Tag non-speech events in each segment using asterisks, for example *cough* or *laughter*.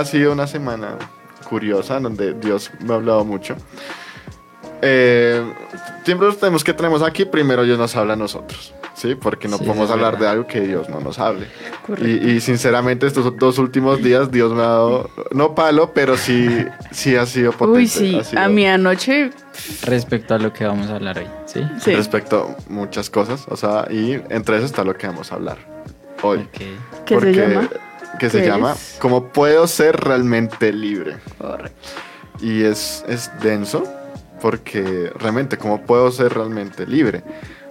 ha sido una semana curiosa donde Dios me ha hablado mucho. Eh, siempre los temas que tenemos aquí, primero Dios nos habla a nosotros, ¿sí? Porque no Sí, podemos hablar verdad. de algo que Dios no nos hable. Y, y sinceramente estos dos últimos días Dios me ha dado, no palo, pero sí, sí ha sido potente. Uy, sí, sido a mí anoche, Respecto a lo que vamos a hablar hoy, ¿sí? sí. Respecto a muchas cosas, o sea, y entre eso está lo que vamos a hablar hoy. Ok. ¿Qué se llama? Que se ¿Qué llama es? ¿Cómo puedo ser realmente libre? Correcto. Y es, es denso porque realmente, ¿cómo puedo ser realmente libre?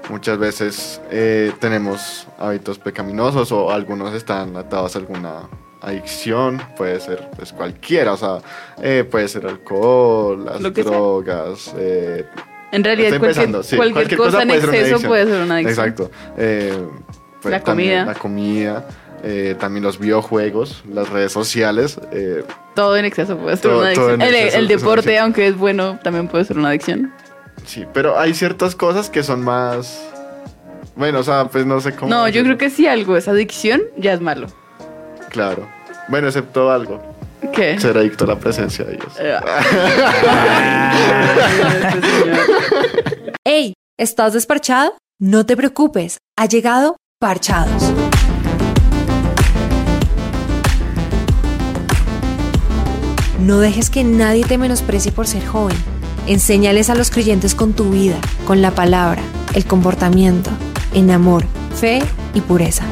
Muchas veces eh, tenemos hábitos pecaminosos o algunos están atados a alguna adicción, puede ser pues, cualquiera, o sea, eh, puede ser alcohol, las Lo drogas, eh, En realidad, cualquier, empezando, sí, cualquier, cualquier cosa cosa en puede exceso puede ser una adicción. Exacto. Pues, La comida. La comida, eh, también los videojuegos, las redes sociales. eh, Todo en exceso puede ser Todo- una adicción. El, exceso deporte, adicción. aunque es bueno, también puede ser una adicción. sí, pero hay ciertas cosas que son más... Bueno, o sea, pues no sé cómo... No, yo creo que si algo es adicción, ya es malo. Claro. Bueno, excepto algo. ¿Qué? Ser adicto a la presencia de Dios. Eh, *laughs* Hey, ¿estás desparchado? No te preocupes, ha llegado Parchados. No dejes que nadie te menosprecie por ser joven. Enséñales a los creyentes con tu vida, con la palabra, el comportamiento, en amor, fe y pureza.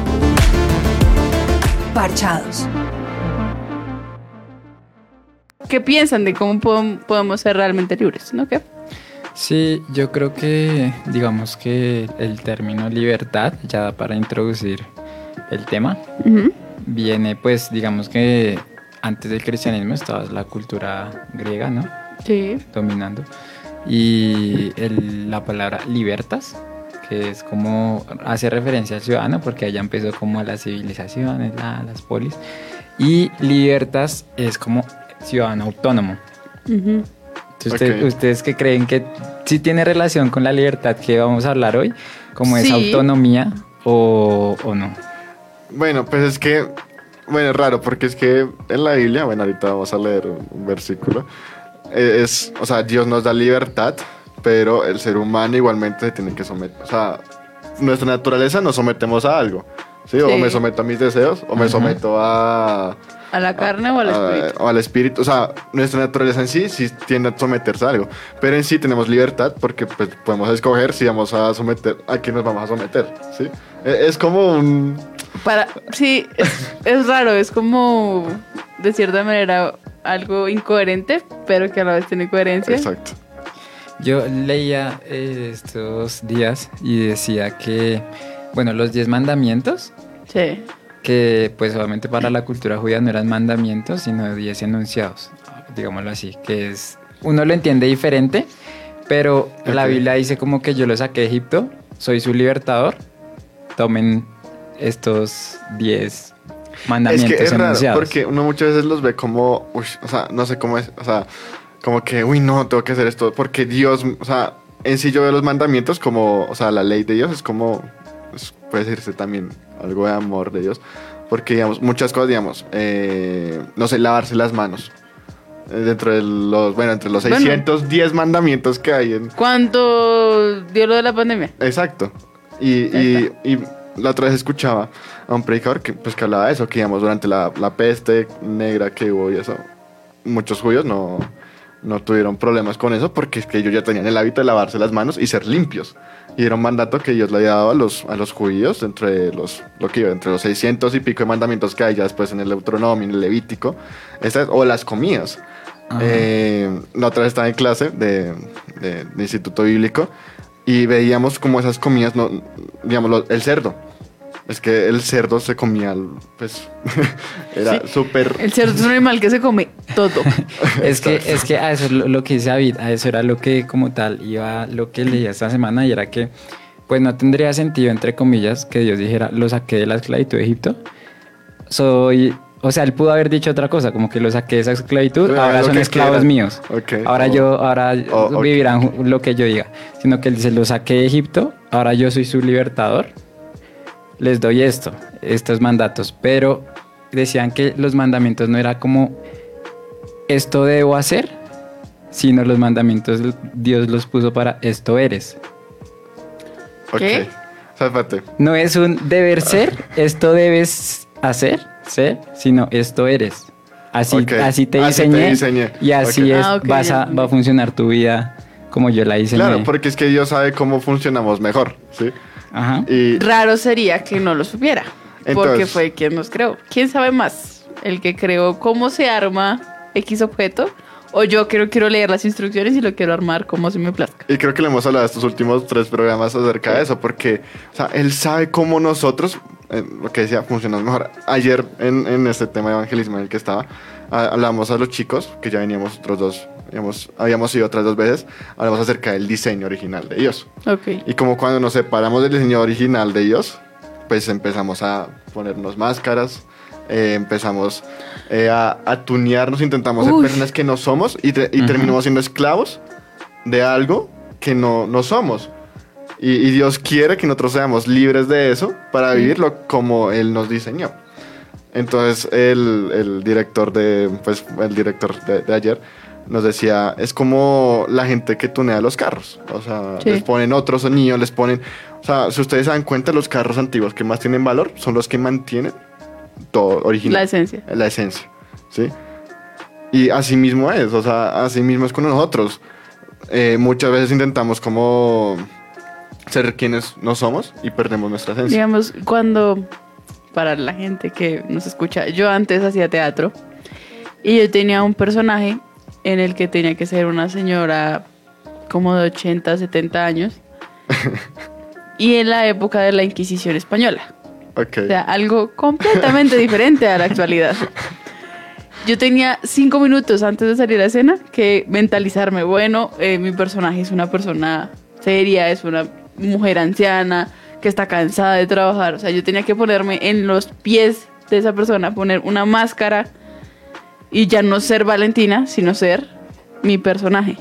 Parchados. ¿Qué piensan de cómo podem- podemos ser realmente libres? ¿No? ¿Qué? Sí, yo creo que, digamos que el término libertad, ya da para introducir el tema, viene pues, digamos que antes del cristianismo estaba la cultura griega, ¿no? Sí. Dominando. Y el- la palabra libertas, que es como, hace referencia al ciudadano, porque allá empezó como a las civilizaciones, la- las polis. Y libertas es como ciudadano autónomo. Ujú. Entonces. ¿Ustedes que creen que sí tiene relación con la libertad que vamos a hablar hoy? ¿Como es autonomía o, o no? Bueno, pues es que, bueno, es raro, porque es que en la Biblia, bueno, ahorita vamos a leer un, un versículo, eh, es, o sea, Dios nos da libertad, pero el ser humano igualmente se tiene que someter, o sea, nuestra naturaleza nos sometemos a algo, ¿sí? O Sí. me someto a mis deseos, o me Ajá. someto a... ¿A la carne o al a- espíritu? o al espíritu, o sea, nuestra naturaleza en sí sí tiende a someterse a algo, pero en sí tenemos libertad porque pues, podemos escoger si vamos a someter, a quién nos vamos a someter, ¿sí? Eh, Es como un... Para, sí, es, es raro, es como de cierta manera algo incoherente, pero que a la vez tiene coherencia. Exacto. Yo leía eh, estos días y decía que, bueno, los 10 mandamientos, Sí. que pues obviamente para la cultura judía no eran mandamientos, sino 10 enunciados, digámoslo así, que es, uno lo entiende diferente, pero la. Biblia dice como que yo lo saqué de Egipto, soy su libertador, tomen estos 10 Es mandamientos que es raro, enunciados. porque uno muchas veces los ve como, uy, o sea, no sé cómo es, o sea, como que, uy, no, tengo que hacer esto, porque Dios, o sea, en sí yo veo los mandamientos como, o sea, la ley de Dios es como, puede decirse también algo de amor de Dios, porque, digamos, muchas cosas, digamos, eh, no sé, lavarse las manos. eh, Dentro de los, bueno, entre los Bueno. 610 mandamientos que hay en, ¿Cuánto dio lo de la pandemia? Exacto. Y, y, y la otra vez escuchaba a un predicador que, pues, que hablaba de eso, que digamos, durante la, la peste negra que hubo y eso, muchos judíos no, no tuvieron problemas con eso porque es que ellos ya tenían el hábito de lavarse las manos y ser limpios. Y era un mandato que Dios le había dado a los, a los judíos entre los, lo que iba, entre los 600 y pico de mandamientos que hay ya después en el Deuteronomio, en el Levítico, estas, o las comidas. Eh, la otra vez estaba en clase de, de- de instituto bíblico y veíamos como esas comidas, no, digamos, lo- el cerdo. Es que el cerdo se comía, pues, *laughs* era Sí. súper... El cerdo es un animal que se come todo. *laughs* Es que, es que a eso es lo, lo que dice David, a eso era lo que como tal iba, lo que leía esta semana y era que pues no tendría sentido, entre comillas, que Dios dijera, lo saqué de la esclavitud de Egipto. Soy, o sea, él pudo haber dicho otra cosa, como que lo saqué de esa esclavitud, Ah, ahora son esclavos quieran. míos. Ahora o- yo, ahora o- ok. vivirán lo que yo diga. Sino que él dice, lo saqué de Egipto, ahora yo soy su libertador. Les doy esto, estos mandatos. Pero decían que los mandamientos no era como esto debo hacer, sino los mandamientos Dios los puso para esto eres. Ok. ¿Qué? O sea, espérate. No es un deber ser, esto debes hacer, ser, sino esto eres. Así, así te Así te diseñé, y así es, Ah, vas a, va a funcionar tu vida como yo la diseñé. Claro, porque es que Dios sabe cómo funcionamos mejor, ¿sí? Ajá. Y Raro sería que no lo supiera. porque fue quien nos creó. ¿Quién sabe más? ¿El que creó cómo se arma X objeto? O yo quiero, quiero leer las instrucciones y lo quiero armar como se me plazca. Y creo que le hemos hablado estos últimos tres programas acerca de eso, porque o sea, él sabe cómo nosotros, eh, lo que decía, funcionamos mejor. Ayer en, en este tema de evangelismo en el que estaba, hablamos a los chicos, que ya veníamos otros dos, habíamos, habíamos ido otras dos veces, hablamos acerca del diseño original de Dios. Ok. Y como cuando nos separamos del diseño original de Dios, pues empezamos a ponernos máscaras, eh, empezamos eh, a, a tunearnos, intentamos ser Uy. personas que no somos y, te- y Ujú. terminamos siendo esclavos de algo que no, no somos. Y, y Dios quiere que nosotros seamos libres de eso para vivirlo como Él nos diseñó. Entonces el, el director de, pues el director de, de ayer nos decía, es como la gente que tunea los carros. O sea, Sí. les ponen otro sonido, les ponen... O sea, si ustedes se dan cuenta, los carros antiguos que más tienen valor son los que mantienen todo original. La esencia. La esencia, ¿sí? Y así mismo es, o sea, así mismo es con nosotros. Eh, muchas veces intentamos como ser quienes no somos y perdemos nuestra esencia. Digamos, cuando, para la gente que nos escucha, yo antes hacía teatro y yo tenía un personaje en el que tenía que ser una señora como de 80, 70 años *laughs* y en la época de la Inquisición española. Ok. O sea, algo completamente *laughs* diferente a la actualidad. Yo tenía cinco minutos antes de salir a escena que mentalizarme, bueno, eh, mi personaje es una persona seria, es una mujer anciana que está cansada de trabajar. O sea, yo tenía que ponerme en los pies de esa persona, poner una máscara y ya no ser Valentina, sino ser mi personaje.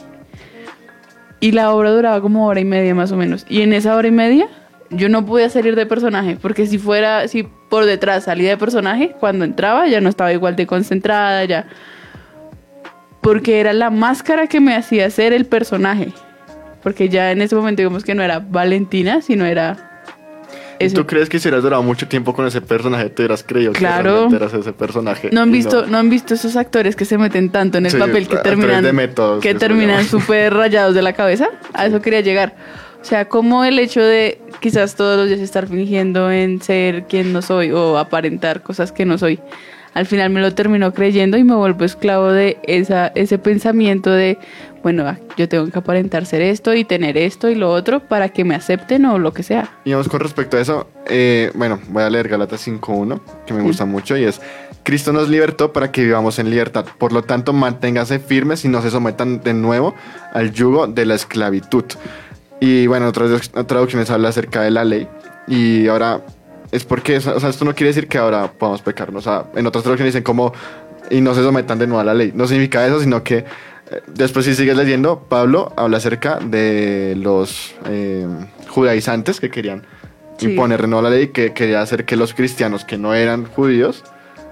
Y la obra duraba como hora y media más o menos. Y en esa hora y media yo no podía salir de personaje, porque si fuera, si por detrás salía de personaje, cuando entraba ya no estaba igual de concentrada, ya. Porque era la máscara que me hacía ser el personaje. Porque ya en ese momento digamos que no era Valentina, sino era... ¿Y eso. ¿Tú crees que si hubieras durado mucho tiempo con ese personaje, te hubieras creído Claro. que eras ese personaje? No han visto, no. han visto esos actores que se meten tanto en el Sí, papel que terminan, de métodos, que que se terminan súper rayados de la cabeza. A *laughs* eso quería llegar. O sea, como el hecho de quizás todos los días estar fingiendo en ser quien no soy o aparentar cosas que no soy. Al final me lo terminó creyendo y me vuelvo esclavo de esa, ese pensamiento de, bueno, yo tengo que aparentar ser esto y tener esto y lo otro para que me acepten o lo que sea. Y vamos con respecto a eso, eh, bueno, voy a leer Galatas 5.1, que me Sí. gusta mucho, y es, Cristo nos libertó para que vivamos en libertad. Por lo tanto, manténgase firmes y no se sometan de nuevo al yugo de la esclavitud. Y bueno, otras traducciones habla acerca de la ley. Y ahora, es porque, o sea, esto no quiere decir que ahora podamos pecar. ¿no? O sea, en otras traducciones dicen como, y no se sometan de nuevo a la ley. No significa eso, sino que eh, después si sigues leyendo, Pablo habla acerca de los eh, judaizantes que querían Sí. imponer de nuevo la ley, que quería hacer que los cristianos que no eran judíos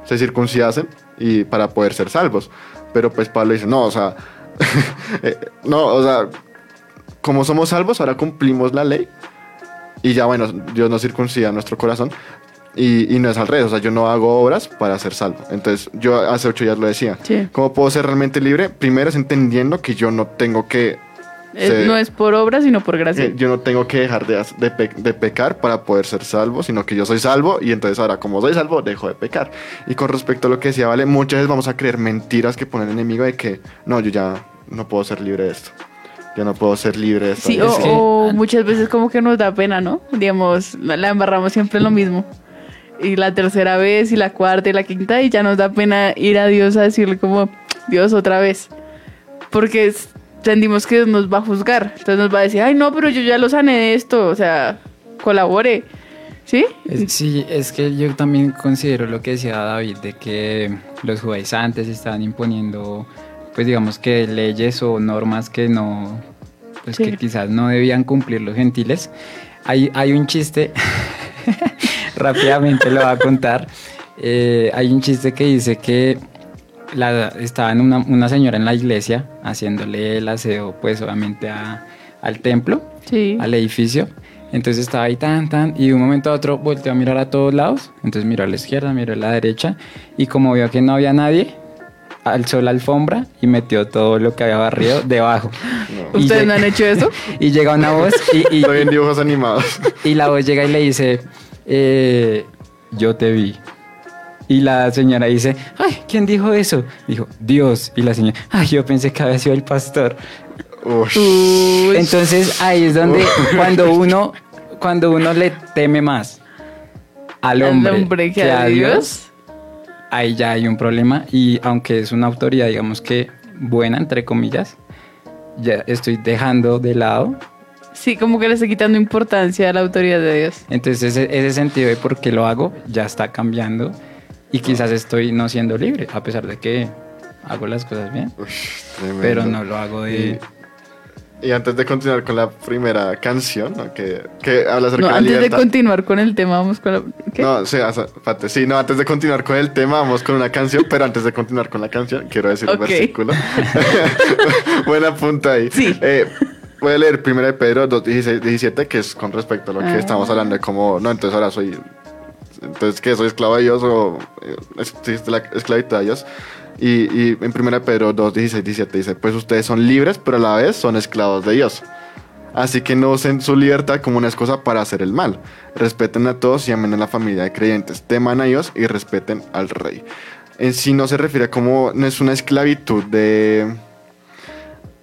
se circuncidasen y para poder ser salvos. Pero pues Pablo dice, no, o sea, *laughs* eh, no, o sea, como somos salvos, ahora cumplimos la ley y ya bueno, Dios nos circuncida nuestro corazón. Y, y no es al revés, o sea, yo no hago obras para ser salvo. Entonces, yo hace ocho días lo decía. Sí. ¿Cómo puedo ser realmente libre? Primero es entendiendo que yo no tengo que... Eh, ser- No es por obra, sino por gracia. eh, yo no tengo que dejar de, de, pe- de pecar para poder ser salvo, sino que yo soy salvo y entonces ahora como soy salvo dejo de pecar. Y con respecto a lo que decía, vale, muchas veces vamos a creer mentiras que pone el enemigo de que no, yo ya no puedo ser libre de esto. Yo no puedo ser libre de esto. Sí, o, o muchas veces como que nos da pena, ¿no? Digamos, la, embarramos siempre en lo mismo. Y la tercera vez, y la cuarta, y la quinta, y ya nos da pena ir a Dios a decirle como, Dios, otra vez. Porque entendimos que Dios nos va a juzgar. Entonces nos va a decir, ay, no, pero yo ya lo sané de esto, o sea, colabore. ¿Sí? Es- sí, es que yo también considero lo que decía David, de que los judaizantes estaban imponiendo, pues digamos que leyes o normas que no, pues Sí. que quizás no debían cumplir los gentiles. Hay, hay un chiste, *laughs* rápidamente lo voy a contar, Eh, hay un chiste que dice que la, estaba en una, una señora en la iglesia haciéndole el aseo, pues obviamente a- al templo, Sí. al edificio. Entonces estaba ahí tan, tan, y de un momento a otro volteó a mirar a todos lados. Entonces miró a la izquierda, miró a la derecha, y como vio que no había nadie, alzó la alfombra y metió todo lo que había barrido debajo. ¿Ustedes no han hecho eso? *laughs* Y llega una voz y, y- Estoy en dibujos animados. y la voz llega y le dice, eh, yo te vi. Y la señora dice, ay, ¿quién dijo eso? Dijo, Dios. Y la señora, ay, yo pensé que había sido el pastor. Uy. Entonces ahí es donde cuando uno, cuando uno le teme más al Al hombre, hombre que, a Dios, ahí ya hay un problema. Y aunque es una autoridad, digamos que buena, entre comillas, ya estoy dejando de lado Sí, como que le está quitando importancia a la autoridad de Dios. Entonces ese, ese sentido de por qué lo hago ya está cambiando y quizás estoy no siendo libre, a pesar de que hago las cosas bien, pero no lo hago de... Y antes de continuar con la primera canción, ¿no? que, que habla acerca No, de la antes de libertad. continuar con el tema, vamos con la... ¿Qué? No, sí, o sí, no, antes de continuar con el tema, vamos con una canción, pero antes de continuar con la canción, quiero decir Ok. un versículo. *laughs* Buena punta ahí. Sí. Eh, voy a leer 1 de Pedro 2, 16, 17, que es con respecto a lo que Ah. estamos hablando de cómo, no, entonces ahora soy, entonces, ¿qué? ¿Soy esclavo de Dios o eh, existe la esclavitud de Dios? Y, y en 1 de Pedro 2, 16, 17 dice, pues ustedes son libres, pero a la vez son esclavos de Dios. Así que no usen su libertad como una excusa para hacer el mal. Respeten a todos y amen a la familia de creyentes. Teman a Dios y respeten al rey. En sí no se refiere a como, no es una esclavitud de,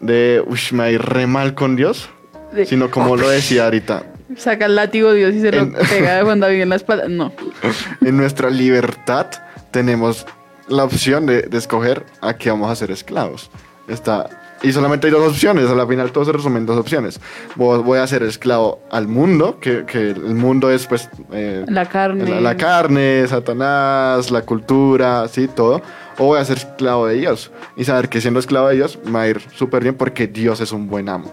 de, uff, me a ir re mal con Dios, De- sino como lo decía ahorita, Saca el látigo Dios y se lo En- pega de Juan David en la espalda. No. *laughs* en nuestra libertad tenemos la opción de, de escoger a qué vamos a ser esclavos. Está, y solamente hay dos opciones, a la final todo se resume en dos opciones. Voy, a ser esclavo al mundo, que, que el mundo es pues... eh, La carne. La, la carne, Satanás, la cultura, sí, todo. O voy a ser esclavo de Dios. Y saber que siendo esclavo de Dios me va a ir súper bien porque Dios es un buen amo.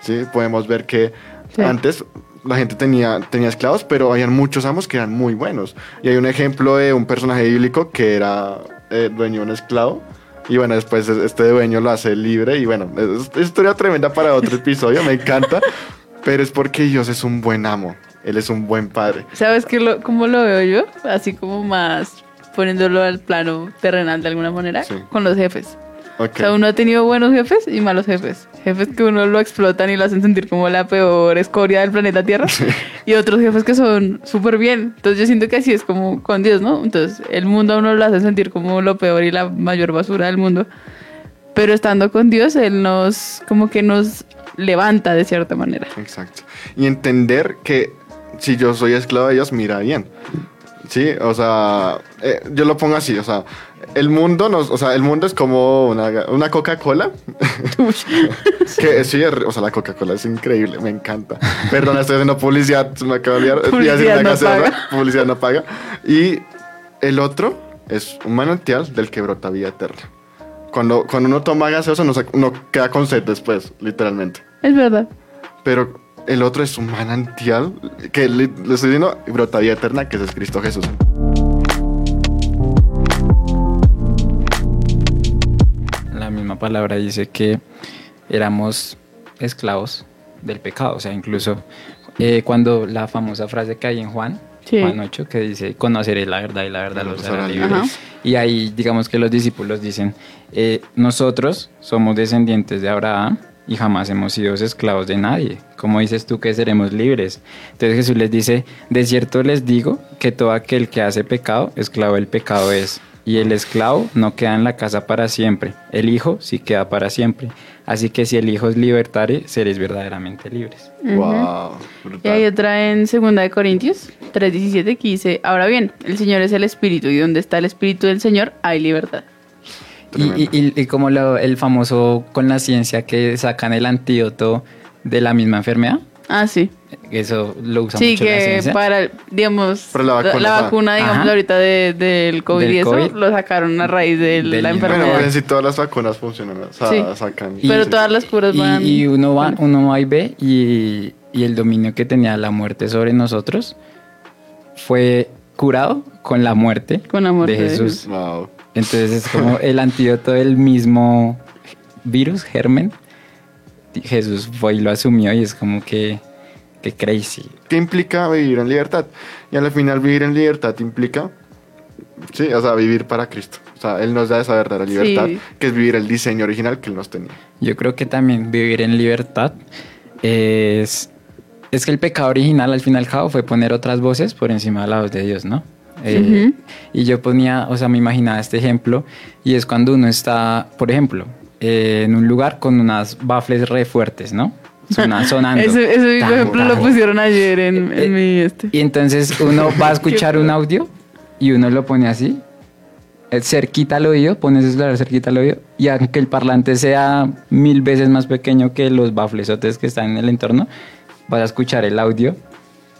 Sí, podemos ver que Sí. antes la gente tenía, tenía esclavos, pero habían muchos amos que eran muy buenos. Y hay un ejemplo de un personaje bíblico que era eh, dueño de un esclavo. Y bueno, después este dueño lo hace libre. Y bueno, es, es historia tremenda para otro episodio, me encanta. *laughs* Pero es porque Dios es un buen amo. Él es un buen padre. ¿Sabes qué lo, cómo lo veo yo? Así como más poniéndolo al plano terrenal de alguna manera. Sí. Con los jefes. Ok. O sea, uno ha tenido buenos jefes y malos jefes. Jefes que uno lo explotan y lo hacen sentir como la peor escoria del planeta Tierra. Y otros jefes que son súper bien. Entonces yo siento que así es como con Dios, ¿no? Entonces el mundo a uno lo hace sentir como lo peor y la mayor basura del mundo. Pero estando con Dios, Él nos, como que nos levanta de cierta manera. Exacto. Y entender que si yo soy esclavo de Dios, mira bien. Sí, o sea, eh, yo lo pongo así, o sea, el mundo nos, o sea, el mundo es como una, una Coca-Cola. *laughs* que sí, o sea, la Coca-Cola es increíble, me encanta. Perdón, estoy haciendo publicidad, me acaba de olvidar. Publicidad no paga. Publicidad no paga. Y el otro es un manantial del que brota vida eterna. Cuando, cuando uno toma gaseosa, no, uno queda con sed después, literalmente. Es verdad. Pero el otro es un manantial que le, le estoy diciendo brota vida eterna, que es Cristo Jesús. La misma palabra dice que éramos esclavos del pecado, o sea, incluso eh, cuando la famosa frase que hay en Juan, Sí. Juan 8, que dice, conoceré la verdad y la verdad los hará libres. Y ahí, digamos que los discípulos dicen, eh, nosotros somos descendientes de Abraham y jamás hemos sido esclavos de nadie. ¿Cómo dices tú que seremos libres? Entonces Jesús les dice, de cierto les digo que todo aquel que hace pecado, esclavo del pecado es. Y el esclavo no queda en la casa para siempre, el hijo sí queda para siempre. Así que si el hijo es libertario, seréis verdaderamente libres. Wow, Y hay otra en 2 de Corintios 3:17 que dice, ahora bien, el Señor es el Espíritu y donde está el Espíritu del Señor hay libertad. Y, y- y- y como lo- el famoso con la ciencia que sacan el antídoto de la misma enfermedad, Ah, sí. eso lo usa Sí, mucho que para, digamos, Para la vacuna, digamos, Ajá. ahorita de- del COVID Del y eso, COVID. lo sacaron a raíz de Del la mismo. enfermedad. Bueno, en sí todas las vacunas funcionan, o sea, Sí. sacan. Pero sí. todas las curas van... Y, y uno va, uno va y ve y, y el dominio que tenía la muerte sobre nosotros fue curado con la muerte, Con la muerte de de Jesús. Wow. Entonces es como *laughs* el antídoto del mismo virus, germen. Jesús fue y lo asumió y es como que, que crazy. ¿Qué implica vivir en libertad? Y al final vivir en libertad implica, sí, o sea, vivir para Cristo. O sea, Él nos da esa verdadera libertad, Sí. que es vivir el diseño original que Él nos tenía. Yo creo que también vivir en libertad es, es que el pecado original al fin y al cabo fue poner otras voces por encima de la voz de Dios, ¿no? Eh, Ujú. Y yo ponía, o sea, me imaginaba este ejemplo y es cuando uno está, por ejemplo, eh, en un lugar con unas bafles re fuertes, ¿no? Sona- *laughs* sonando. Ese, ese Tan, ejemplo lo pusieron ayer en, en mi este. Y entonces uno *laughs* va a escuchar un audio y uno lo pone así, eh, cerquita al oído, pone su celular cerquita al oído, y aunque el parlante sea mil veces más pequeño que los baflesotes que están en el entorno, vas a escuchar el audio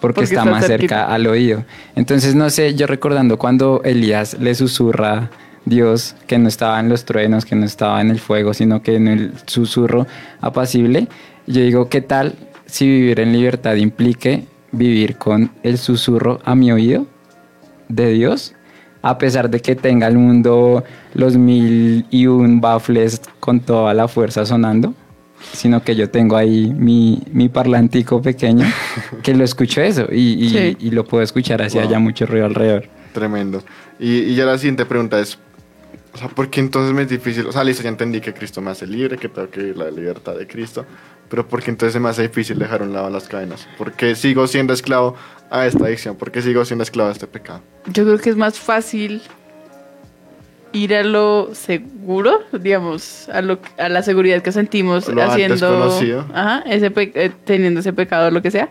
porque, Porque está, está más cerquita. cerca al oído. Entonces, no sé, yo recordando cuando Elías le susurra Dios que no estaba en los truenos, que no estaba en el fuego, sino que en el susurro apacible, yo digo, ¿qué tal si vivir en libertad implique vivir con el susurro a mi oído de Dios? A pesar de que tenga el mundo los mil y un baffles con toda la fuerza sonando, sino que yo tengo ahí mi, mi parlantico pequeño que lo escucho eso y, y- Sí. y lo puedo escuchar así Wow. haya mucho ruido alrededor. Tremendo. Y, y ya la siguiente pregunta es, o sea, ¿por qué entonces me es difícil? O sea, listo, ya entendí que Cristo me hace libre, que tengo que vivir la libertad de Cristo, pero ¿por qué entonces se me hace difícil dejar a un lado las cadenas? ¿Por qué sigo siendo esclavo a esta adicción? ¿Por qué sigo siendo esclavo a este pecado? Yo creo que es más fácil ir a lo seguro, digamos, a, lo, a la seguridad que sentimos Lo haciendo, ajá, ese eh, teniendo ese pecado o lo que sea,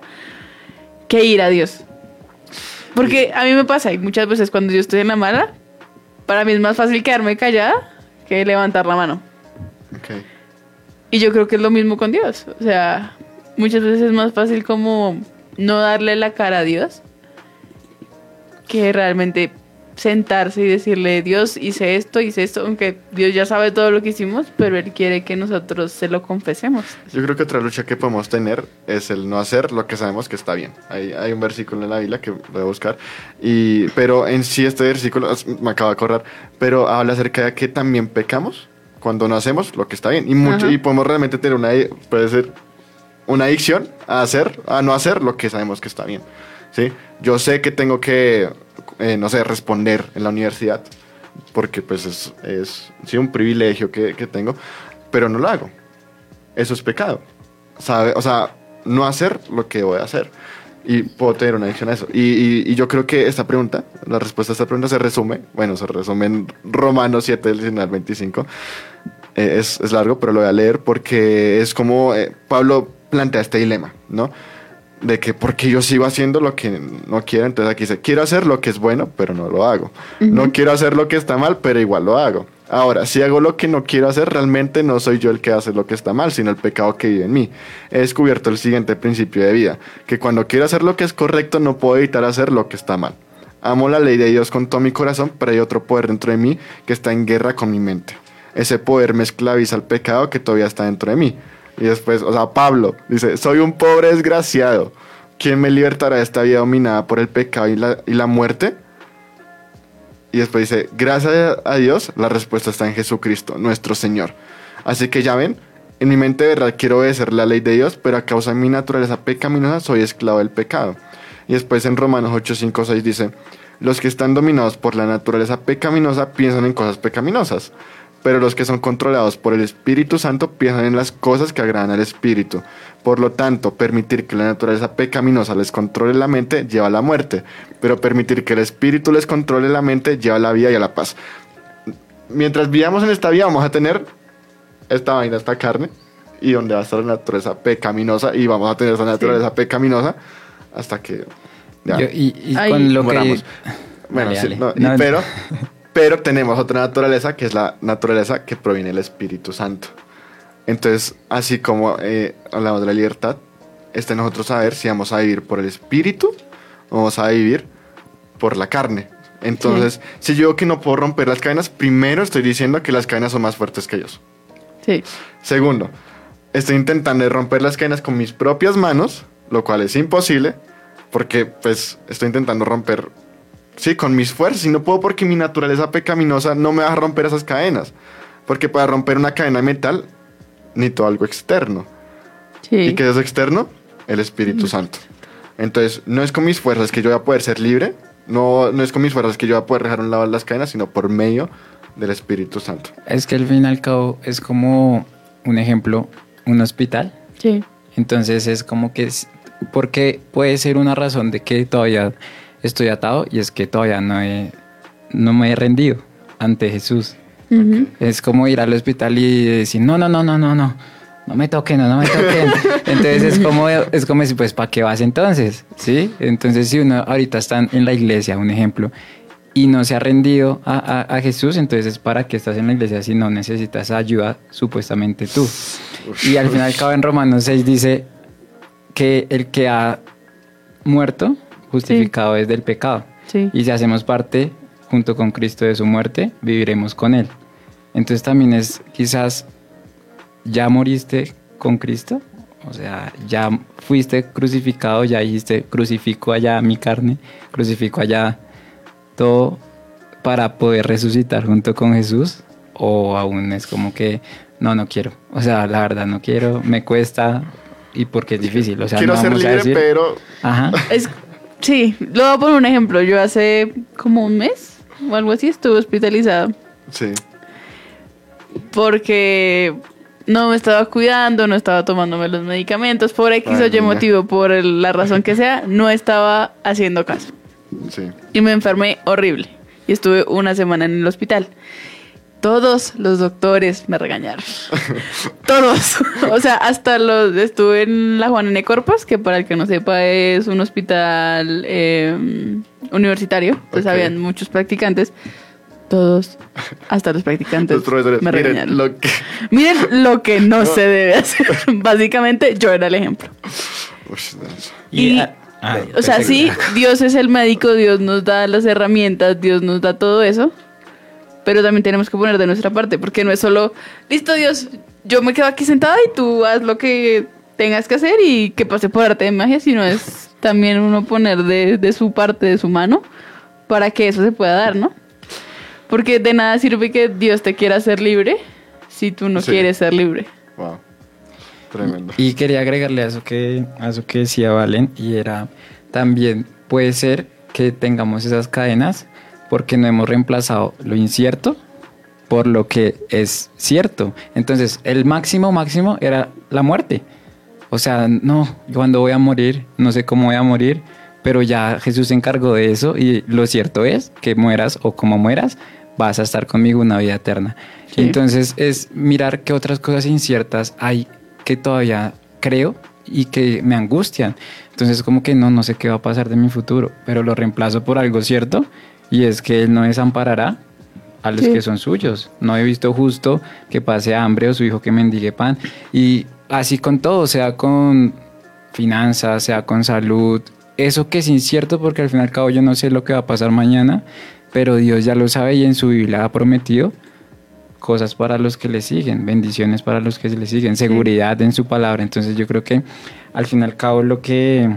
que ir a Dios. Porque a mí me pasa, y muchas veces cuando yo estoy en la mala, para mí es más fácil quedarme callada que levantar la mano. Ok. Y yo creo que es lo mismo con Dios. O sea, muchas veces es más fácil como no darle la cara a Dios que realmente sentarse y decirle, Dios, hice esto, hice esto, aunque Dios ya sabe todo lo que hicimos, pero Él quiere que nosotros se lo confesemos. Yo creo que otra lucha que podemos tener es el no hacer lo que sabemos que está bien. Hay, hay un versículo en la Biblia que voy a buscar, y, pero en sí este versículo me acaba de acordar, pero habla acerca de que también pecamos cuando no hacemos lo que está bien. Y, mucho, y podemos realmente tener una, puede ser una adicción a hacer, a no hacer lo que sabemos que está bien. ¿sí? Yo sé que tengo que, eh, no sé, responder en la universidad, porque pues es, es sí, un privilegio que, que tengo, pero no lo hago. Eso es pecado. ¿Sabe? O sea, no hacer lo que voy a hacer. Y puedo tener una adicción a eso. Y, y- yo creo que esta pregunta, la respuesta a esta pregunta se resume, bueno, se resume en Romanos 7, del 19 al 25. Eh, es, es largo, pero lo voy a leer porque es como eh, Pablo plantea este dilema, ¿no? De que porque yo sigo haciendo lo que no quiero, entonces aquí dice, quiero hacer lo que es bueno, pero no lo hago. No quiero hacer lo que está mal, pero igual lo hago. Ahora, si hago lo que no quiero hacer, realmente no soy yo el que hace lo que está mal, sino el pecado que vive en mí. He descubierto el siguiente principio de vida, que cuando quiero hacer lo que es correcto, no puedo evitar hacer lo que está mal. Amo la ley de Dios con todo mi corazón, pero hay otro poder dentro de mí que está en guerra con mi mente. Ese poder me esclaviza al pecado que todavía está dentro de mí. Y después, o sea, Pablo dice, soy un pobre desgraciado. ¿Quién me libertará de esta vida dominada por el pecado y la, y la muerte? Y después dice, gracias a Dios, la respuesta está en Jesucristo, nuestro Señor. Así que ya ven, en mi mente de verdad quiero obedecer la ley de Dios, pero a causa de mi naturaleza pecaminosa soy esclavo del pecado. Y después en Romanos 8, 5, 6 dice, los que están dominados por la naturaleza pecaminosa piensan en cosas pecaminosas, pero los que son controlados por el Espíritu Santo piensan en las cosas que agradan al Espíritu. Por lo tanto, permitir que la naturaleza pecaminosa les controle la mente lleva a la muerte, pero permitir que el Espíritu les controle la mente lleva a la vida y a la paz. Mientras vivamos en esta vida vamos a tener esta vaina, esta carne, y donde va a estar la naturaleza pecaminosa, y vamos a tener esa naturaleza pecaminosa hasta que... ya. Yo- y y con lo que... *laughs* Bueno, Dale, sí, dale. no, y- No, pero, *laughs* pero tenemos otra naturaleza que es la naturaleza que proviene del Espíritu Santo. Entonces, así como eh, hablamos de la libertad, está en nosotros saber si vamos a vivir por el Espíritu o vamos a vivir por la carne. Entonces, si yo digo que no puedo romper las cadenas, primero estoy diciendo que las cadenas son más fuertes que ellos. Sí. Segundo, estoy intentando romper las cadenas con mis propias manos, lo cual es imposible, porque pues estoy intentando romper sí, con mis fuerzas. Y no puedo porque mi naturaleza pecaminosa no me va a romper esas cadenas. Porque para romper una cadena de metal, necesito algo externo. Sí. ¿Y qué es externo? El Espíritu Santo. Entonces, no es con mis fuerzas que yo voy a poder ser libre, no, no es con mis fuerzas que yo voy a poder dejar a un lado las cadenas, sino por medio del Espíritu Santo. Es que al fin y al cabo es como un ejemplo, un hospital. Sí. Entonces es como que, es- porque puede ser una razón de que todavía estoy atado y es que todavía no, he, no me he rendido ante Jesús. Es como ir al hospital y decir, no, no, no, no, no, no, no me toquen, no, no me toquen. *laughs* Entonces es como, es como decir, pues, ¿para qué vas entonces? ¿Sí? Entonces si uno ahorita está en la iglesia, un ejemplo, y no se ha rendido a, a- a Jesús, entonces es para que estás en la iglesia si no necesitas ayuda, supuestamente tú. Y al final, cabo en Romanos 6 dice que el que ha muerto, justificado es del pecado. Sí. Y si hacemos parte junto con Cristo de su muerte, viviremos con Él. Entonces también es quizás, ya moriste con Cristo, o sea, ya fuiste crucificado, ya dijiste, crucifico allá mi carne, crucifico allá todo para poder resucitar junto con Jesús, o aún es como que, no, no quiero, o sea, la verdad no quiero, me cuesta y porque es difícil, o sea, Quiero no ser libre, decir- pero Ajá. Es, sí, lo voy a poner un ejemplo. Yo hace como un mes o algo así estuve hospitalizada sí. porque no me estaba cuidando, no estaba tomándome los medicamentos por X Ay, o Y motivo, por el- la razón que sea, no estaba haciendo caso. Sí. Y me enfermé horrible. Y estuve una semana en el hospital. Todos los doctores me regañaron. *laughs* Todos. O sea, hasta los... Estuve en la Juan N. Corpus, que para el que no sepa es un hospital eh, universitario. Entonces habían muchos practicantes. Todos, hasta los practicantes, Los profesores, me miren regañaron. lo que... Miren lo que no *laughs* se debe hacer. Básicamente, yo era el ejemplo. Y, ah, ah, o sea, sí, Dios es el médico, Dios nos da las herramientas, Dios nos da todo eso, pero también tenemos que poner de nuestra parte, porque no es solo, listo Dios, yo me quedo aquí sentada y tú haz lo que tengas que hacer y que pase por arte de magia, sino es también uno poner de, de su parte, de su mano, para que eso se pueda dar, ¿no? Porque de nada sirve que Dios te quiera hacer libre si tú no Sí. quieres ser libre. Wow. Tremendo. Y quería agregarle a eso que, a eso que decía Valen, y era también puede ser que tengamos esas cadenas porque no hemos reemplazado lo incierto por lo que es cierto. Entonces, el máximo máximo era la muerte. O sea, no, cuando voy a morir, no sé cómo voy a morir, pero ya Jesús se encargó de eso y lo cierto es que mueras o como mueras, vas a estar conmigo una vida eterna. Sí. Entonces es mirar qué otras cosas inciertas hay que todavía creo y que me angustian. Entonces como que no, no sé qué va a pasar de mi futuro, pero lo reemplazo por algo cierto y es que Él no desamparará a los Sí. que son suyos. No he visto justo que pase hambre o su hijo que mendigue pan. Y así con todo, sea con finanzas, sea con salud. Eso que es incierto porque al fin y al cabo yo no sé lo que va a pasar mañana, pero Dios ya lo sabe y en su Biblia ha prometido cosas para los que le siguen, bendiciones para los que le siguen, seguridad en su palabra. Entonces yo creo que al fin y al cabo lo que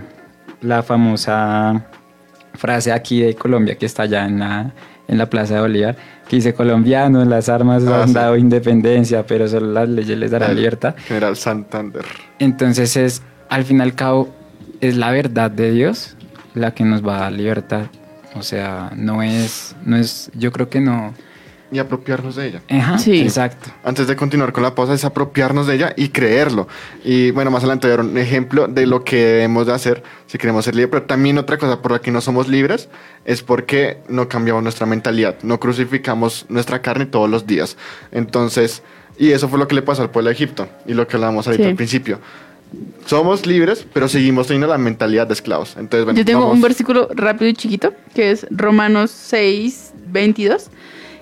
la famosa frase aquí de Colombia que está allá en la, en la Plaza de Bolívar, que dice colombianos, las armas Ah, han sí. dado independencia, pero solo las leyes les darán libertad. General Santander. Entonces es, al fin y al cabo, es la verdad de Dios la que nos va a dar libertad. O sea, no es, no es, yo creo que no. Y apropiarnos de ella. Ajá, Sí. exacto. Antes de continuar con la pausa, es apropiarnos de ella y creerlo. Y bueno, más adelante voy a dar un ejemplo de lo que debemos de hacer si queremos ser libres. Pero también otra cosa por la que no somos libres es porque no cambiamos nuestra mentalidad. No crucificamos nuestra carne todos los días. Entonces, y eso fue lo que le pasó al pueblo de Egipto y lo que hablábamos ahorita Sí. al principio. Somos libres, pero seguimos teniendo la mentalidad de esclavos. Entonces, bueno, Yo tengo vamos- un versículo rápido y chiquito, que es Romanos 6, 22,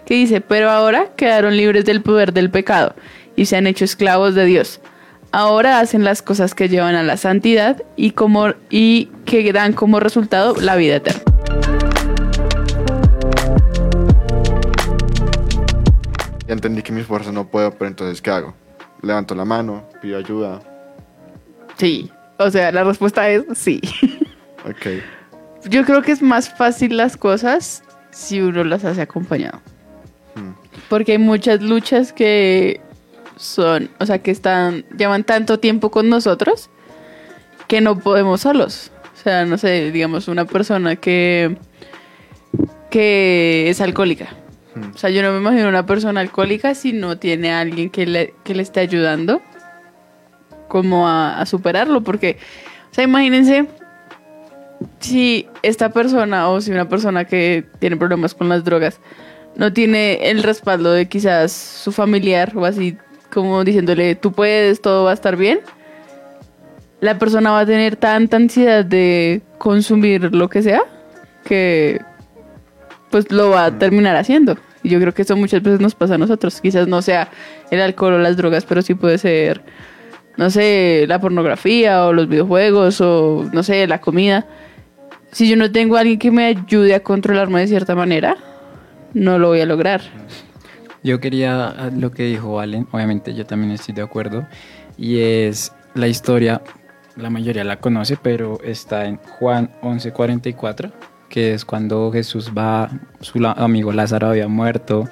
que dice, pero ahora quedaron libres del poder del pecado y se han hecho esclavos de Dios. Ahora hacen las cosas que llevan a la santidad y, como, y que dan como resultado la vida eterna. Ya entendí que mis fuerzas no puedo, pero entonces, ¿qué hago? Levanto la mano, pido ayuda. Sí, o sea, la respuesta es sí. Ok. yo creo que es más fácil las cosas si uno las hace acompañado. Porque hay muchas luchas que son, o sea, que están, llevan tanto tiempo con nosotros que no podemos solos. O sea, no sé, digamos, una persona que, que es alcohólica. Mm. O sea, yo no me imagino una persona alcohólica si no tiene a alguien que le, que le esté ayudando como a, a superarlo. Porque, o sea, imagínense si esta persona o si una persona que tiene problemas con las drogas no tiene el respaldo de quizás su familiar o así como diciéndole tú puedes, todo va a estar bien, la persona va a tener tanta ansiedad de consumir lo que sea que pues lo va a terminar haciendo. Y yo creo que eso muchas veces nos pasa a nosotros. Quizás no sea el alcohol o las drogas, pero sí puede ser, no sé, la pornografía o los videojuegos o, no sé, la comida. Si yo no tengo a alguien que me ayude a controlarme de cierta manera, no lo voy a lograr. Yo quería ah, lo que dijo Valen, obviamente yo también estoy de acuerdo, y es la historia, la mayoría la conoce, pero está en Juan 11:44, que es cuando Jesús va, su amigo Lázaro había muerto,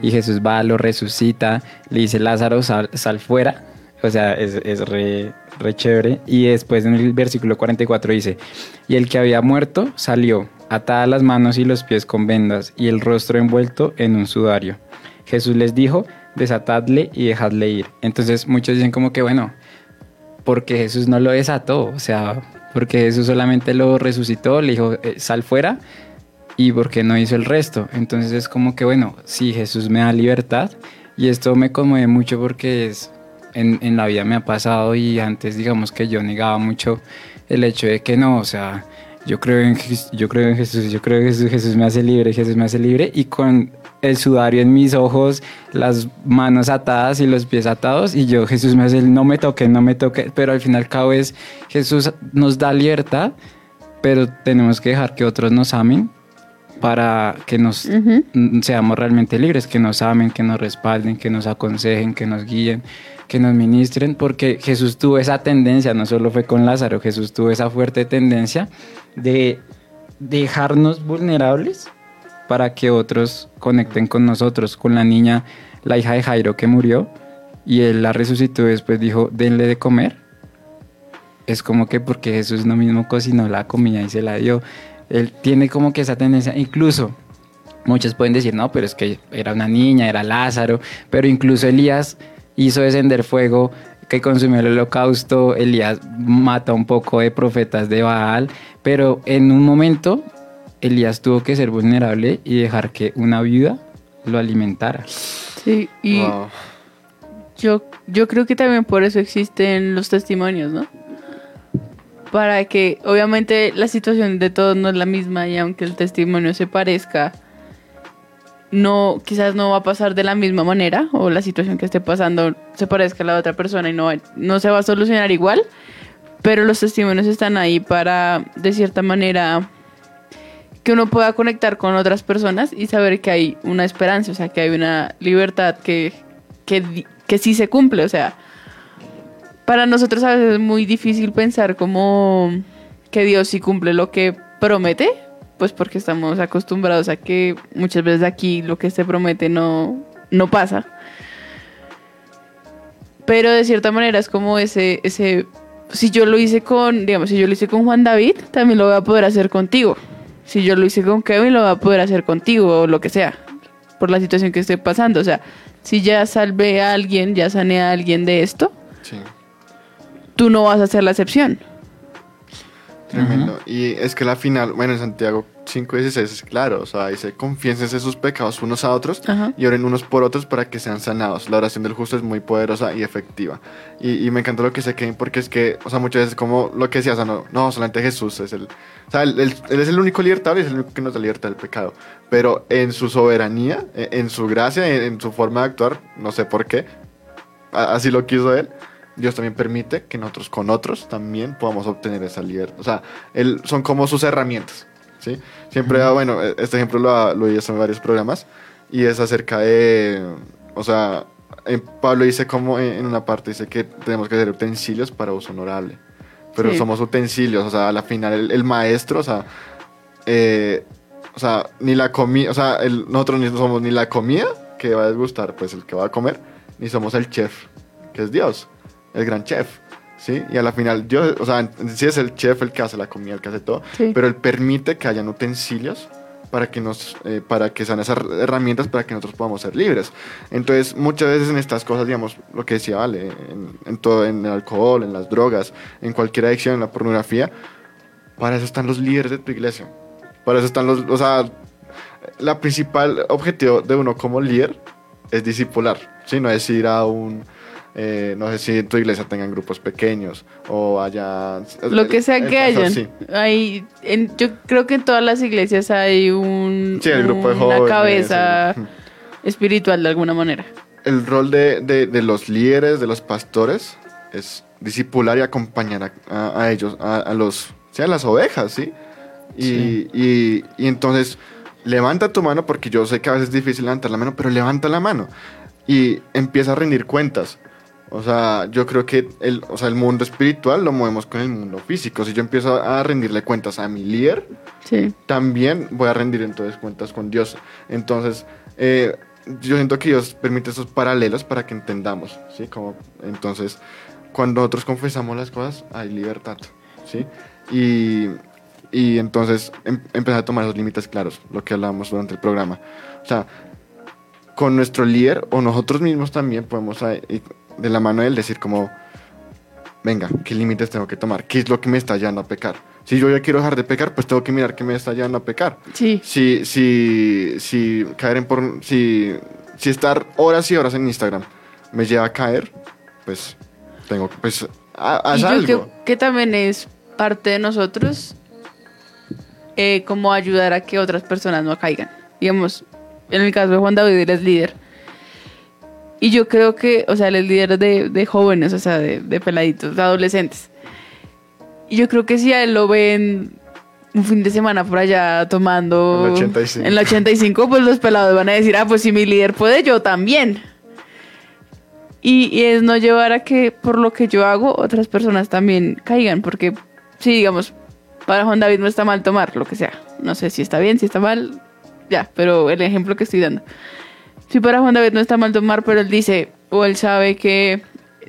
y Jesús va, lo resucita, le dice Lázaro, sal, sal fuera, o sea, es, es re, re chévere, y después en el versículo 44 dice, y el que había muerto salió, atada las manos y los pies con vendas, y el rostro envuelto en un sudario. Jesús les dijo, desatadle y dejadle ir. Entonces muchos dicen como que, bueno, porque Jesús no lo desató, o sea, porque Jesús solamente lo resucitó, le dijo, eh, sal fuera, y porque no hizo el resto. Entonces es como que, bueno, sí, Jesús me da libertad, y esto me conmueve mucho porque es, en, en la vida me ha pasado y antes digamos que yo negaba mucho el hecho de que no, o sea, yo creo en, yo creo en Jesús, yo creo en Jesús, Jesús me hace libre, Jesús me hace libre y con el sudario en mis ojos, las manos atadas y los pies atados y yo Jesús me hace no me toque, no me toque, pero al fin y al cabo es Jesús nos da libertad, pero tenemos que dejar que otros nos amen para que nos Ujú. n- seamos realmente libres, que nos amen, que nos respalden, que nos aconsejen, que nos guíen, que nos ministren, porque Jesús tuvo esa tendencia, no solo fue con Lázaro, Jesús tuvo esa fuerte tendencia de dejarnos vulnerables para que otros conecten con nosotros, con la niña, la hija de Jairo que murió, y él la resucitó y después dijo, denle de comer. Es como que porque Jesús no mismo cocinó la comida y se la dio. Él tiene como que esa tendencia, incluso muchos pueden decir, no, pero es que era una niña, era Lázaro, pero incluso Elías hizo descender fuego que consumió el holocausto, Elías mata un poco de profetas de Baal, pero en un momento Elías tuvo que ser vulnerable y dejar que una viuda lo alimentara. Sí, y Wow. yo, yo creo que también por eso existen los testimonios, ¿no? Para que obviamente la situación de todos no es la misma y aunque el testimonio se parezca, no, quizás no va a pasar de la misma manera o la situación que esté pasando se parezca a la de otra persona y no, no se va a solucionar igual, pero los testimonios están ahí para, de cierta manera, que uno pueda conectar con otras personas y saber que hay una esperanza, o sea, que hay una libertad que, que, que sí se cumple, o sea, para nosotros a veces es muy difícil pensar como que Dios sí cumple lo que promete, pues porque estamos acostumbrados a que muchas veces aquí lo que se promete no, no pasa. Pero de cierta manera es como ese, ese, si yo lo hice con, digamos, si yo lo hice con Juan David, también lo voy a poder hacer contigo. Si yo lo hice con Kevin, lo voy a poder hacer contigo o lo que sea, por la situación que esté pasando. O sea, si ya salvé a alguien, ya sané a alguien de esto, Sí. tú no vas a ser la excepción. Tremendo. Y es que la final, bueno, en Santiago 5.16 es claro, o sea, dice, confiénsense sus pecados unos a otros Ajá. y oren unos por otros para que sean sanados. La oración del justo es muy poderosa y efectiva. Y, y me encantó lo que dice Kevin, porque es que, o sea, muchas veces como lo que decía, o sea, no, no solamente Jesús es el, o sea, él, él- él es el único libertador y es el único que nos da libertad del pecado. Pero en su soberanía, en, en su gracia, en, en su forma de actuar, no sé por qué, así lo quiso él. Dios también permite que nosotros con otros también podamos obtener esa libertad. O sea, él, son como sus herramientas. ¿sí? Siempre, ah, bueno, e- este ejemplo lo, lo he visto en varios programas y es acerca de, o sea, Pablo dice como en en una parte, dice que tenemos que ser utensilios para uso honorable. Pero Sí. somos utensilios, o sea, a la final el, el maestro, o sea, eh, o sea, ni la comida, o sea, el- nosotros ni somos ni la comida que va a desgustar, pues el que va a comer, ni somos el chef, que es Dios, el gran chef, ¿sí? Y a la final, Dios, o sea, sí es el chef el que hace la comida, el que hace todo, Sí. pero él permite que hayan utensilios para que nos eh, para que sean esas herramientas para que nosotros podamos ser libres entonces muchas veces en estas cosas digamos lo que decía vale en, en todo en el alcohol en las drogas en cualquier adicción en la pornografía para eso están los líderes de tu iglesia para eso están los o sea la principal objetivo de uno como líder es discipular ¿sí? no es ir a un eh, no sé si en tu iglesia tengan grupos pequeños o haya Lo que sea el que pastor, hayan. sí. Hay, en- yo creo que en todas las iglesias hay un, Sí, el grupo de una jóvenes, cabeza el- espiritual de alguna manera. el rol de, de- de los líderes, de los pastores, es discipular y acompañar a, a- a ellos, a, a los, sí, a las ovejas, ¿sí? Y, Sí. y- y entonces, levanta tu mano, porque yo sé que a veces es difícil levantar la mano, pero levanta la mano y empieza a rendir cuentas. O sea, yo creo que el, o sea, el mundo espiritual lo movemos con el mundo físico. Si yo empiezo a rendirle cuentas a mi líder, Sí. también voy a rendir entonces cuentas con Dios. Entonces, eh, yo siento que Dios permite esos paralelos para que entendamos, ¿sí? Como, entonces, cuando nosotros confesamos las cosas, hay libertad, ¿sí? Y, y entonces em- empezar a tomar esos límites claros, lo que hablábamos durante el programa. O sea, con nuestro líder o nosotros mismos también podemos eh, de la mano de él decir como, venga, ¿qué límites tengo que tomar? ¿Qué es lo que me está llevando a pecar? Si yo ya quiero dejar de pecar, pues tengo que mirar qué me está llevando a pecar. Sí. Si, si, si caer en por, si, si estar horas y horas en Instagram me lleva a caer, pues tengo que, pues, ha- haz y yo algo. creo que también es parte de nosotros eh, como ayudar a que otras personas no caigan. Digamos, en el caso de Juan David, él es líder. Y yo creo que, o sea, él es líder de, de jóvenes, o sea, de, de peladitos, de adolescentes. Y yo creo que si a él lo ven un fin de semana por allá tomando... En la 85. En la 85, pues los pelados van a decir, ah, pues si mi líder puede, yo también. Y, y es no llevar a que por lo que yo hago otras personas también caigan, porque sí, digamos, para Juan David no está mal tomar, lo que sea. No sé si está bien, si está mal, ya, pero el ejemplo que estoy dando. Sí, para Juan David no está mal tomar, pero él dice, o él sabe que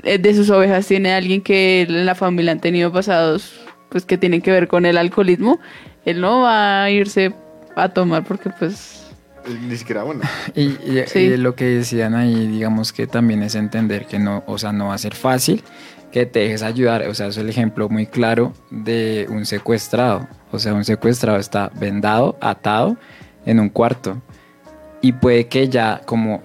eh, de sus ovejas tiene alguien que en la familia han tenido pasados, pues que tienen que ver con el alcoholismo, él no va a irse a tomar porque pues... Eh, Ni siquiera uno. *laughs* Y, y- Sí. y lo que decían ahí, digamos que también es entender que no, o sea, no va a ser fácil que te dejes ayudar. O sea, es el ejemplo muy claro de un secuestrado. O sea, un secuestrado está vendado, atado en un cuarto. Y puede que ya, como,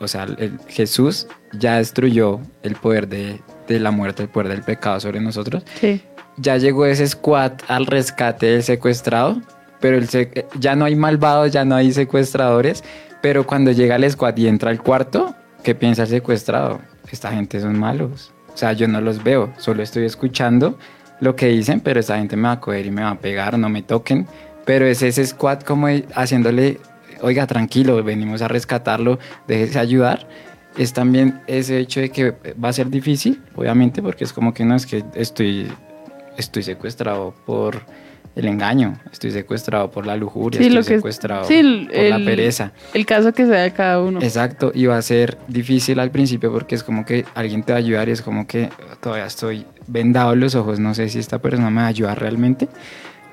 o sea, el- Jesús ya destruyó el poder de, de la muerte, el poder del pecado sobre nosotros Sí. ya llegó ese squad al rescate del secuestrado, pero el sec- ya no hay malvados, ya no hay secuestradores, pero cuando llega el squad y entra al cuarto, ¿qué piensa el secuestrado? Esta gente son malos. O sea, yo no los veo, solo estoy escuchando lo que dicen, pero esta gente me va a coger y me va a pegar, no me toquen. Pero es ese squad como haciéndole, oiga, tranquilo, venimos a rescatarlo, déjese ayudar es también ese hecho de que va a ser difícil, obviamente, porque es como que no es que estoy, estoy secuestrado por el engaño, estoy secuestrado por la lujuria, Sí, estoy lo que- secuestrado sí, el- por la pereza. El caso que sea de cada uno. Exacto, y va a ser difícil al principio porque es como que alguien te va a ayudar y es como que todavía estoy vendado en los ojos, no sé si esta persona me va a ayudar realmente,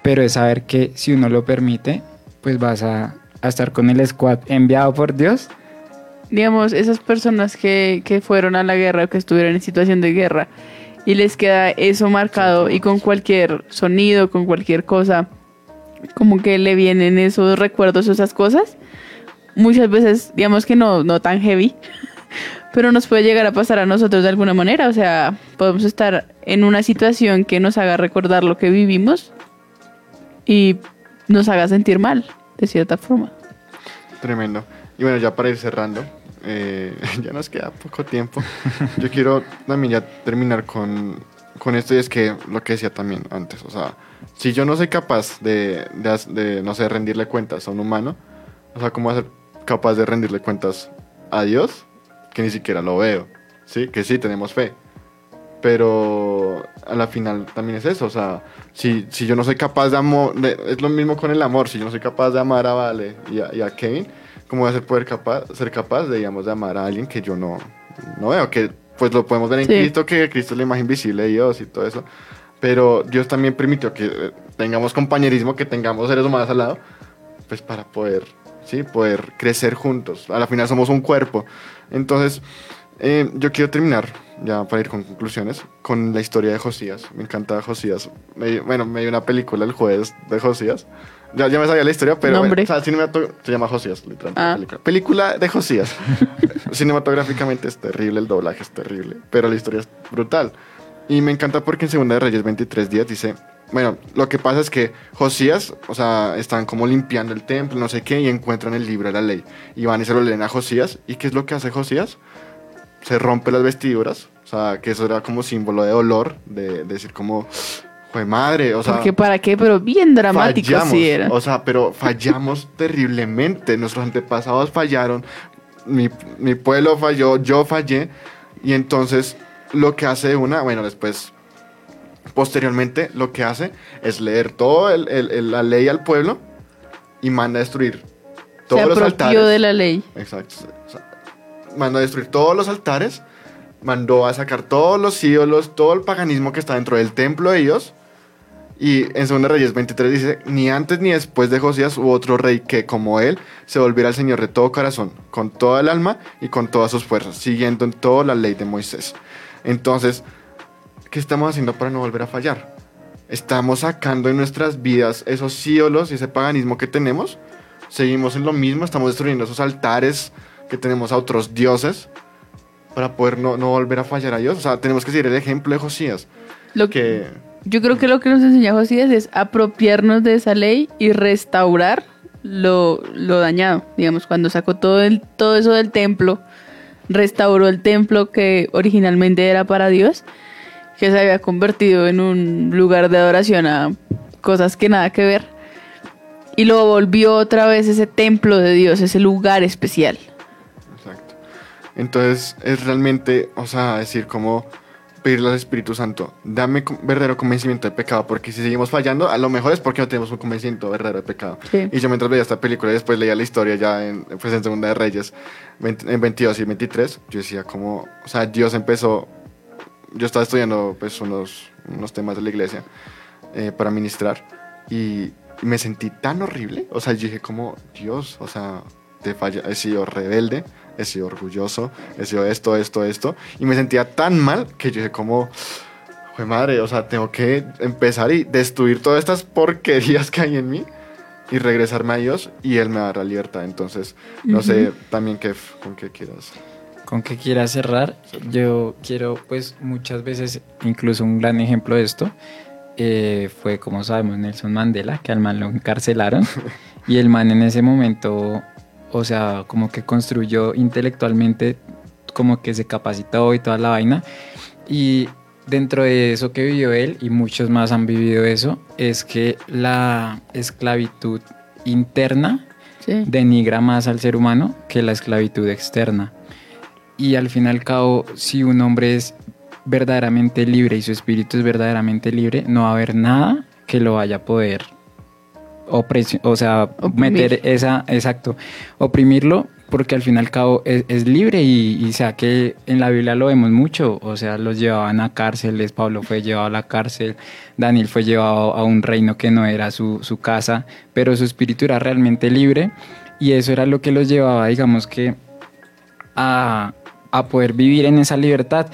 pero es saber que si uno lo permite, pues vas a, a estar con el squad enviado por Dios digamos, esas personas que, que fueron a la guerra o que estuvieron en situación de guerra y les queda eso marcado y con cualquier sonido, con cualquier cosa, como que le vienen esos recuerdos, esas cosas, muchas veces, digamos que no, no tan heavy, *laughs* pero nos puede llegar a pasar a nosotros de alguna manera, o sea, podemos estar en una situación que nos haga recordar lo que vivimos y nos haga sentir mal, de cierta forma. Tremendo. Y bueno, ya para ir cerrando, eh, *laughs* ya nos queda poco tiempo. *laughs* Yo quiero también ya terminar con, con esto y es que lo que decía también antes, o sea, si yo no soy capaz de, de, no sé, rendirle cuentas a un humano, o sea, ¿cómo voy a ser capaz de rendirle cuentas a Dios? Que ni siquiera lo veo, ¿sí? Que sí, tenemos fe, pero a la final también es eso, o sea, si, si yo no soy capaz de amor, es lo mismo con el amor, si yo no soy capaz de amar a Vale y a, y a Kevin, ¿cómo voy a ser, poder capaz, ser capaz de, digamos, de amar a alguien que yo no, no veo? Que pues lo podemos ver en Sí. Cristo, que Cristo es la imagen visible de Dios y todo eso, pero Dios también permitió que eh, tengamos compañerismo, que tengamos seres humanos al lado, pues para poder, sí, poder crecer juntos. A la final somos un cuerpo. Entonces, eh, yo quiero terminar, ya para ir con conclusiones, con la historia de Josías. Me encanta Josías. Me- bueno, me dio una película el jueves de Josías. Ya, ya me sabía la historia, pero Nombre. bueno, o sea, se llama Josías, literalmente. Ah. la película. película de Josías. *laughs* Cinematográficamente es terrible, el doblaje es terrible, pero la historia es brutal. Y me encanta porque en Segunda de Reyes 23 días dice, bueno, lo que pasa es que Josías, o sea, están como limpiando el templo, no sé qué, y encuentran el libro de la ley. Y van y se lo leen a Josías. ¿Y qué es lo que hace Josías? Se rompe las vestiduras, o sea, que eso era como símbolo de dolor, de, de decir como, fue madre, o sea... Porque para qué, pero bien dramático fallamos, sí era. O sea, pero fallamos *laughs* terriblemente. Nuestros antepasados fallaron, mi, mi pueblo falló, yo fallé. Y entonces lo que hace una, bueno, después, posteriormente, lo que hace es leer toda la ley al pueblo y manda a destruir todos Se los altares. de la ley. Exacto. O sea, mandó a destruir todos los altares, mandó a sacar todos los ídolos, todo el paganismo que está dentro del templo de ellos. Y en 2 Reyes 23 dice, ni antes ni después de Josías hubo otro rey que, como él, se volviera al Señor de todo corazón, con toda el alma y con todas sus fuerzas, siguiendo en toda la ley de Moisés. Entonces, ¿qué estamos haciendo para no volver a fallar? Estamos sacando en nuestras vidas esos ídolos y ese paganismo que tenemos. Seguimos en lo mismo, estamos destruyendo esos altares que tenemos a otros dioses para poder no, no volver a fallar a Dios. O sea, tenemos que seguir el ejemplo de Josías. Lo que, Que yo creo que lo que nos enseña Josías es apropiarnos de esa ley y restaurar lo, lo dañado. Digamos, cuando sacó todo, el, todo eso del templo, restauró el templo que originalmente era para Dios, que se había convertido en un lugar de adoración a cosas que nada que ver. Y lo volvió otra vez ese templo de Dios, ese lugar especial. Entonces es realmente, o sea, decir como pedirle al Espíritu Santo, dame verdadero convencimiento de pecado, porque si seguimos fallando, a lo mejor es porque no tenemos un convencimiento verdadero de pecado. Sí. Y yo mientras veía esta película y después leía la historia ya en, pues en Segunda de Reyes, 20 en 22 y 23, yo decía como, o sea, Dios empezó, yo estaba estudiando pues unos, unos temas de la iglesia eh, para ministrar y me sentí tan horrible, o sea, yo dije como, Dios, o sea, te falla, he sido rebelde, he sido orgulloso, he sido esto, esto, esto, y me sentía tan mal que yo dije como, Jue madre, o sea, tengo que empezar y destruir todas estas porquerías que hay en mí y regresarme a Dios y Él me dará libertad. Entonces, no sé también qué, con qué quieras. con que quiera cerrar, yo quiero, pues muchas veces, incluso un gran ejemplo de esto, eh, fue, como sabemos, Nelson Mandela, que al man lo encarcelaron, *laughs* y el man en ese momento, o sea, como que construyó intelectualmente, como que se capacitó y toda la vaina, y dentro de eso que vivió él, y muchos más han vivido eso, es que la esclavitud interna Sí. denigra más al ser humano que la esclavitud externa. Y al fin y al cabo, si un hombre es verdaderamente libre y su espíritu es verdaderamente libre, no va a haber nada que lo vaya a poder opresi- o sea, Oprimir. meter esa, exacto, oprimirlo, porque al fin y al cabo es, es libre y, y sea que en la Biblia lo vemos mucho, o sea, los llevaban a cárceles, Pablo fue llevado a la cárcel, Daniel fue llevado a un reino que no era su, su casa, pero su espíritu era realmente libre y eso era lo que los llevaba, digamos que, a, a poder vivir en esa libertad.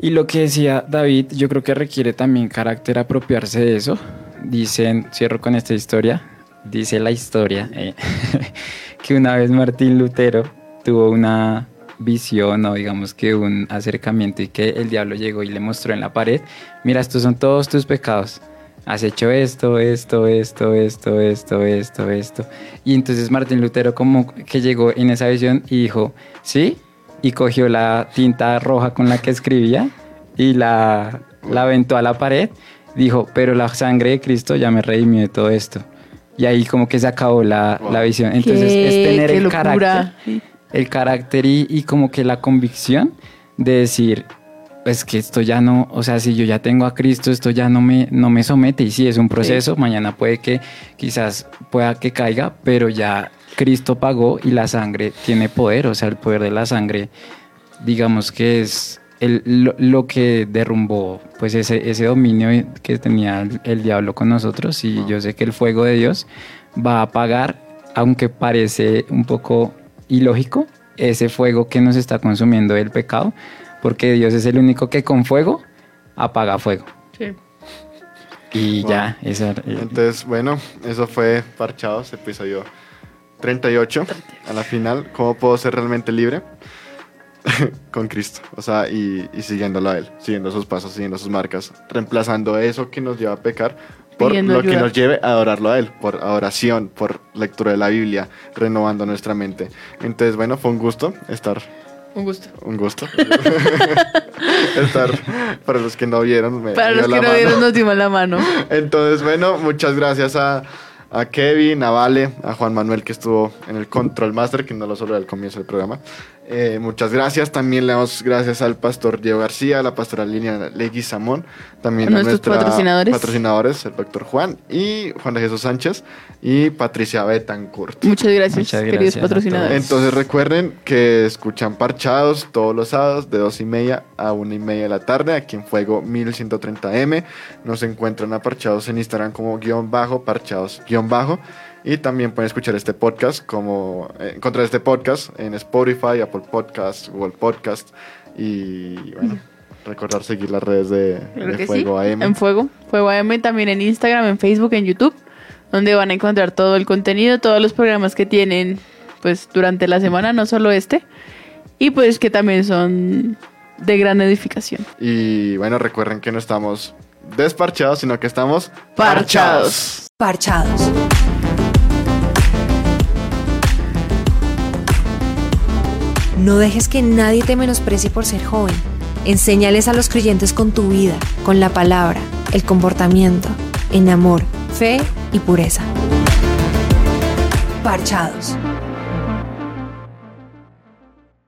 Y lo que decía David, yo creo que requiere también carácter apropiarse de eso. Dicen, cierro con esta historia, dice la historia, eh, *laughs* que una vez Martín Lutero tuvo una visión o digamos que un acercamiento y que el diablo llegó y le mostró en la pared, mira, estos son todos tus pecados. Has hecho esto, esto, esto, esto, esto, esto, esto. Y entonces Martín Lutero como que llegó en esa visión y dijo, sí, y cogió la tinta roja con la que escribía y la, la aventó a la pared. Dijo, pero la sangre de Cristo ya me redimió de todo esto. Y ahí como que se acabó la, Wow. la visión. Entonces Qué- es tener el locura. carácter el carácter y, y como que la convicción de decir, es que esto ya no, o sea, si yo ya tengo a Cristo, esto ya no me, no me somete. Y sí, es un proceso, mañana puede que quizás pueda que caiga, pero ya Cristo pagó y la sangre tiene poder, o sea, el poder de la sangre, digamos que es el, lo, que derrumbó pues ese, ese dominio que tenía el, diablo con nosotros y yo sé que el fuego de Dios va a apagar, aunque parece un poco ilógico, ese fuego que nos está consumiendo el pecado, porque Dios es el único que con fuego apaga fuego. Sí. Y ya, eso. Eh, Entonces, bueno, eso fue Parchados, episodio 38, a la final. ¿Cómo puedo ser realmente libre? *laughs* con Cristo, o sea, y, siguiéndolo a Él, siguiendo sus pasos, siguiendo sus marcas, reemplazando eso que nos lleva a pecar por lo que nos lleve a adorarlo a Él, por adoración, por lectura de la Biblia, renovando nuestra mente. Entonces, bueno, fue un gusto estar un gusto. Un gusto. *laughs* Estar, para los que no vieron, Para los que no vieron, nos dimos la mano. Entonces, bueno, muchas gracias a, a Kevin, a Vale, a Juan Manuel que estuvo en el Control Master, que no lo solo al comienzo del programa. Eh, muchas gracias. También le damos gracias al pastor Diego García, a la pastora Línea Leguizamón, también a, nuestros patrocinadores. patrocinadores, el doctor Juan y Juan de Jesús Sánchez y Patricia Betancourt. Muchas gracias, queridos patrocinadores. Entonces recuerden que escuchan Parchados todos los sábados de dos y media a una y media de la tarde aquí en Fuego 1130M. Nos encuentran a Parchados en Instagram como guion bajo, parchados guion bajo. Y también pueden escuchar este podcast como eh, encontrar este podcast en Spotify, Apple Podcasts, Google Podcasts y bueno, *laughs* recordar seguir las redes de, Fuego AM. En Fuego, Fuego AM también en Instagram, en Facebook, en YouTube, donde van a encontrar todo el contenido, todos los programas que tienen pues durante la semana, no solo este, y pues que también son de gran edificación. Y bueno, recuerden que no estamos desparchados, sino que estamos parchados. Parchados. No dejes que nadie te menosprecie por ser joven. Enséñales a los creyentes con tu vida, con la palabra, el comportamiento, en amor, fe y pureza. Parchados.